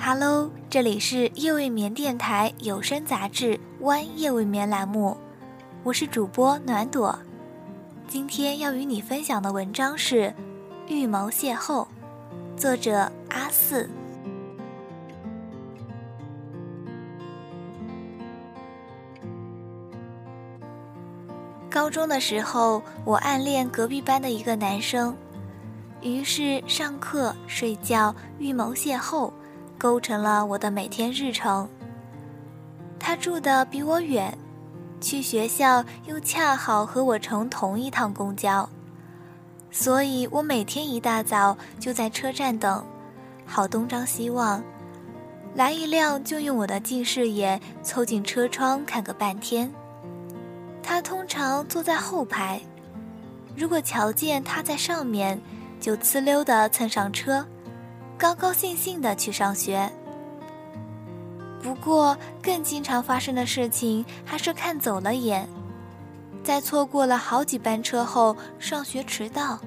Hello，这里是夜未眠电台有声杂志《湾夜未眠》栏目，我是主播暖朵。今天要与你分享的文章是《预谋邂逅》，作者阿四。高中的时候，我暗恋隔壁班的一个男生，于是上课、睡觉、预谋邂逅，构成了我的每天日程。他住的比我远，去学校又恰好和我乘同一趟公交，所以我每天一大早就在车站等，好东张西望，来一辆就用我的近视眼凑近车窗看个半天。他通常坐在后排，如果瞧见他在上面，就呲溜地蹭上车，高高兴兴地去上学。不过，更经常发生的事情还是看走了眼，在错过了好几班车后，上学迟到。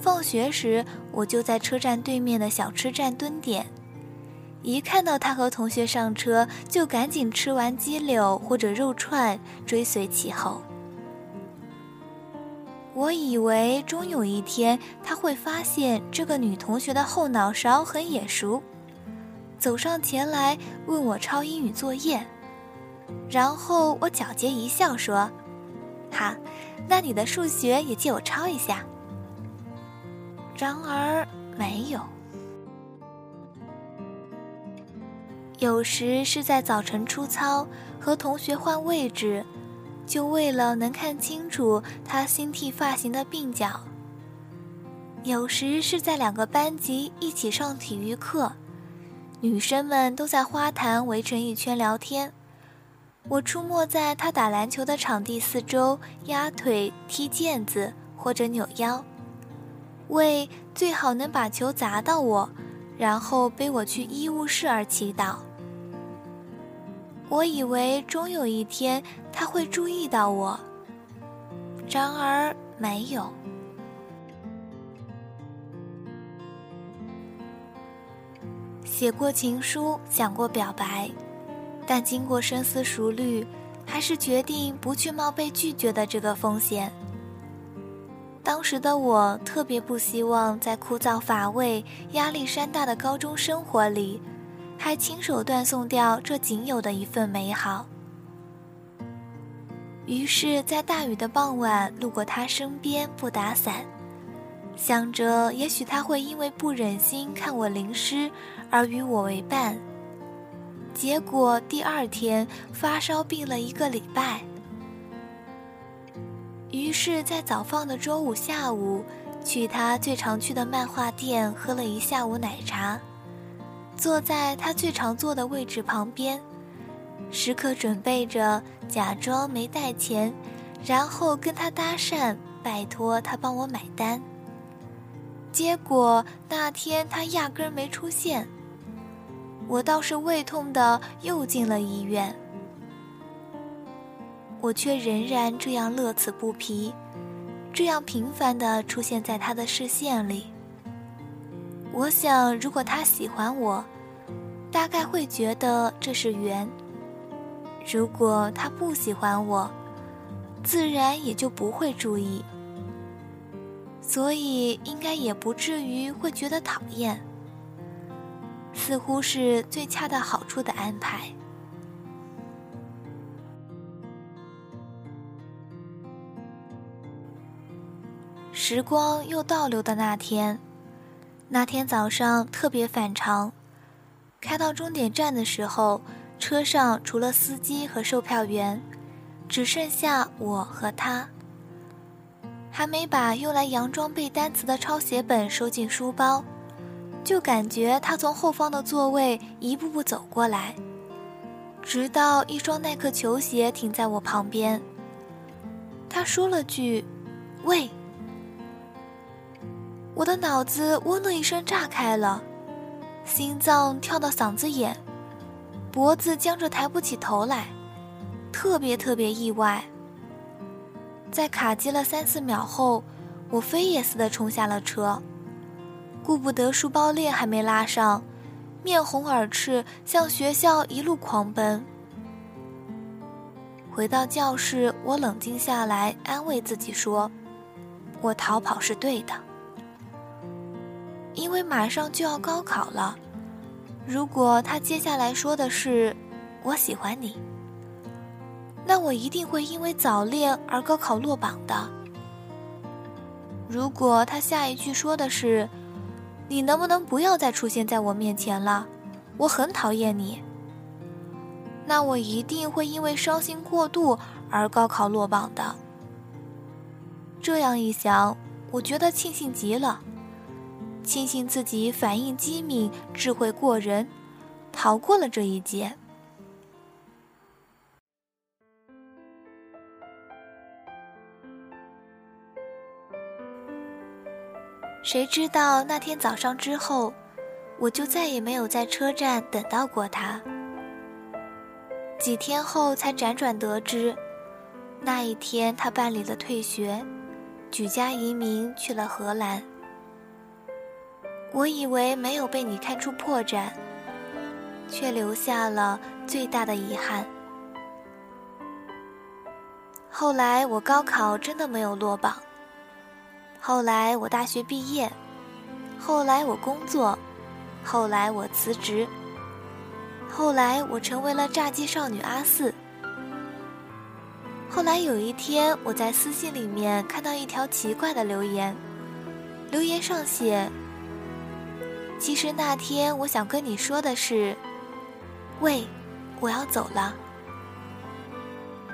放学时，我就在车站对面的小吃站蹲点。一看到他和同学上车，就赶紧吃完鸡柳或者肉串，追随其后。我以为终有一天他会发现这个女同学的后脑勺很眼熟，走上前来问我抄英语作业，然后我皎洁一笑说：“哈，那你的数学也借我抄一下。”然而没有。有时是在早晨出操，和同学换位置，就为了能看清楚他新剃发型的鬓角。有时是在两个班级一起上体育课，女生们都在花坛围成一圈聊天，我出没在他打篮球的场地四周，压腿、踢毽子或者扭腰，为最好能把球砸到我，然后背我去医务室而祈祷。我以为终有一天他会注意到我，然而没有。写过情书，想过表白，但经过深思熟虑，还是决定不去冒被拒绝的这个风险。当时的我特别不希望在枯燥乏味、压力山大的高中生活里。还亲手断送掉这仅有的一份美好。于是，在大雨的傍晚，路过他身边不打伞，想着也许他会因为不忍心看我淋湿而与我为伴。结果第二天发烧病了一个礼拜。于是，在早放的周五下午，去他最常去的漫画店喝了一下午奶茶。坐在他最常坐的位置旁边，时刻准备着假装没带钱，然后跟他搭讪，拜托他帮我买单。结果那天他压根儿没出现，我倒是胃痛的又进了医院。我却仍然这样乐此不疲，这样频繁的出现在他的视线里。我想，如果他喜欢我，大概会觉得这是缘；如果他不喜欢我，自然也就不会注意。所以，应该也不至于会觉得讨厌。似乎是最恰到好处的安排。时光又倒流的那天。那天早上特别反常，开到终点站的时候，车上除了司机和售票员，只剩下我和他。还没把用来佯装背单词的抄写本收进书包，就感觉他从后方的座位一步步走过来，直到一双耐克球鞋停在我旁边。他说了句：“喂。”我的脑子“嗡”的一声炸开了，心脏跳到嗓子眼，脖子僵着抬不起头来，特别特别意外。在卡机了三四秒后，我飞也似的冲下了车，顾不得书包链还没拉上，面红耳赤向学校一路狂奔。回到教室，我冷静下来，安慰自己说：“我逃跑是对的，因为马上就要高考了。如果他接下来说的是‘我喜欢你’，那我一定会因为早恋而高考落榜的。如果他下一句说的是‘你能不能不要再出现在我面前了，我很讨厌你’。”那我一定会因为伤心过度而高考落榜的。这样一想，我觉得庆幸极了，庆幸自己反应机敏、智慧过人，逃过了这一劫。谁知道那天早上之后，我就再也没有在车站等到过他。几天后才辗转得知，那一天他办理了退学，举家移民去了荷兰。我以为没有被你看出破绽，却留下了最大的遗憾。后来我高考真的没有落榜，后来我大学毕业，后来我工作，后来我辞职。后来我成为了炸鸡少女阿四。后来有一天，我在私信里面看到一条奇怪的留言，留言上写：“其实那天我想跟你说的是，喂，我要走了。”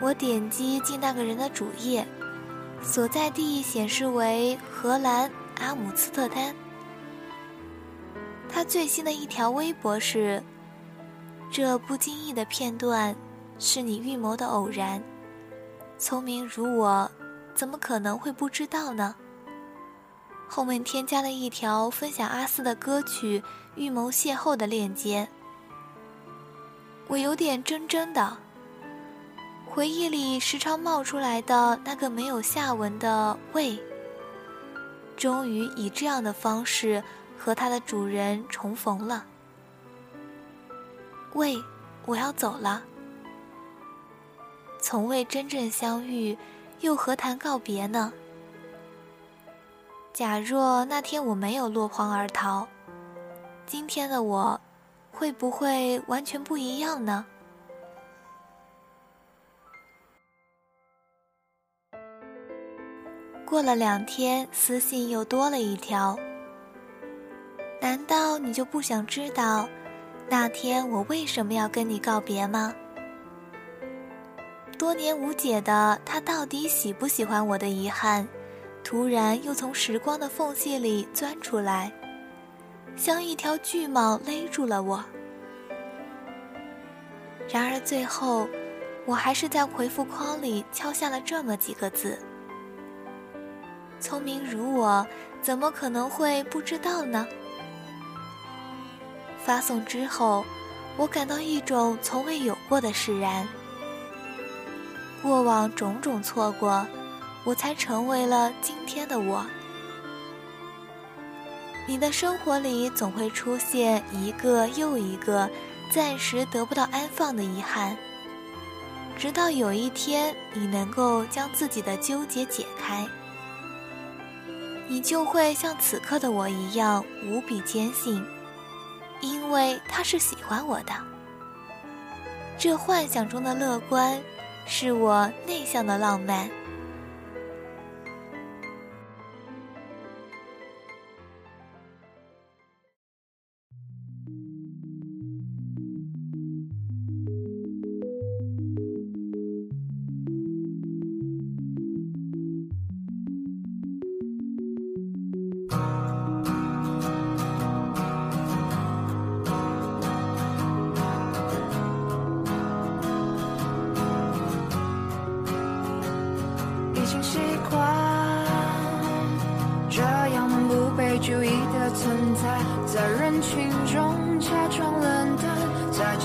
我点击进那个人的主页，所在地显示为荷兰阿姆斯特丹。他最新的一条微博是。这不经意的片段，是你预谋的偶然。聪明如我，怎么可能会不知道呢？后面添加了一条分享阿四的歌曲《预谋邂逅》的链接。我有点怔怔的，回忆里时常冒出来的那个没有下文的“喂”，终于以这样的方式和它的主人重逢了。喂，我要走了。从未真正相遇，又何谈告别呢？假若那天我没有落荒而逃，今天的我，会不会完全不一样呢？过了两天，私信又多了一条。难道你就不想知道？那天我为什么要跟你告别吗？多年无解的他到底喜不喜欢我的遗憾，突然又从时光的缝隙里钻出来，像一条巨蟒勒住了我。然而最后，我还是在回复框里敲下了这么几个字：聪明如我，怎么可能会不知道呢？发送之后，我感到一种从未有过的释然。过往种种错过，我才成为了今天的我。你的生活里总会出现一个又一个暂时得不到安放的遗憾，直到有一天你能够将自己的纠结解开，你就会像此刻的我一样无比坚信。因为他是喜欢我的，这幻想中的乐观，是我内向的浪漫。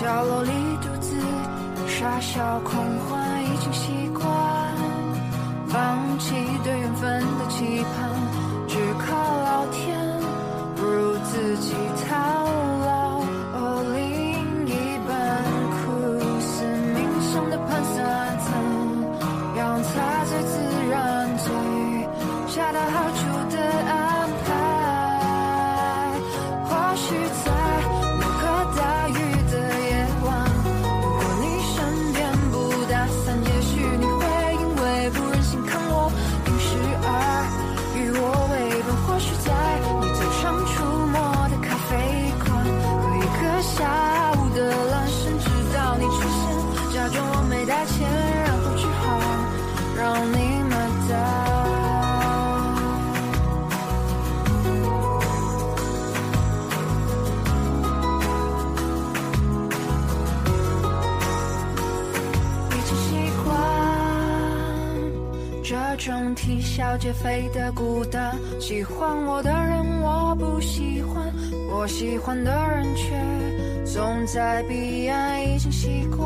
角落里独自傻笑狂欢，已经习惯放弃对缘分的期盼，种啼笑皆非的孤单。喜欢我的人我不喜欢，我喜欢的人却总在彼岸，已经习惯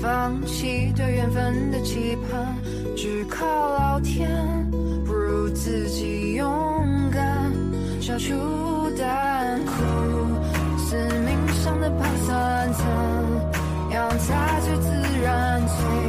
放弃对缘分的期盼，只靠老天，不如自己勇敢，笑出胆，苦思冥想的盘算，怎样才最自然？最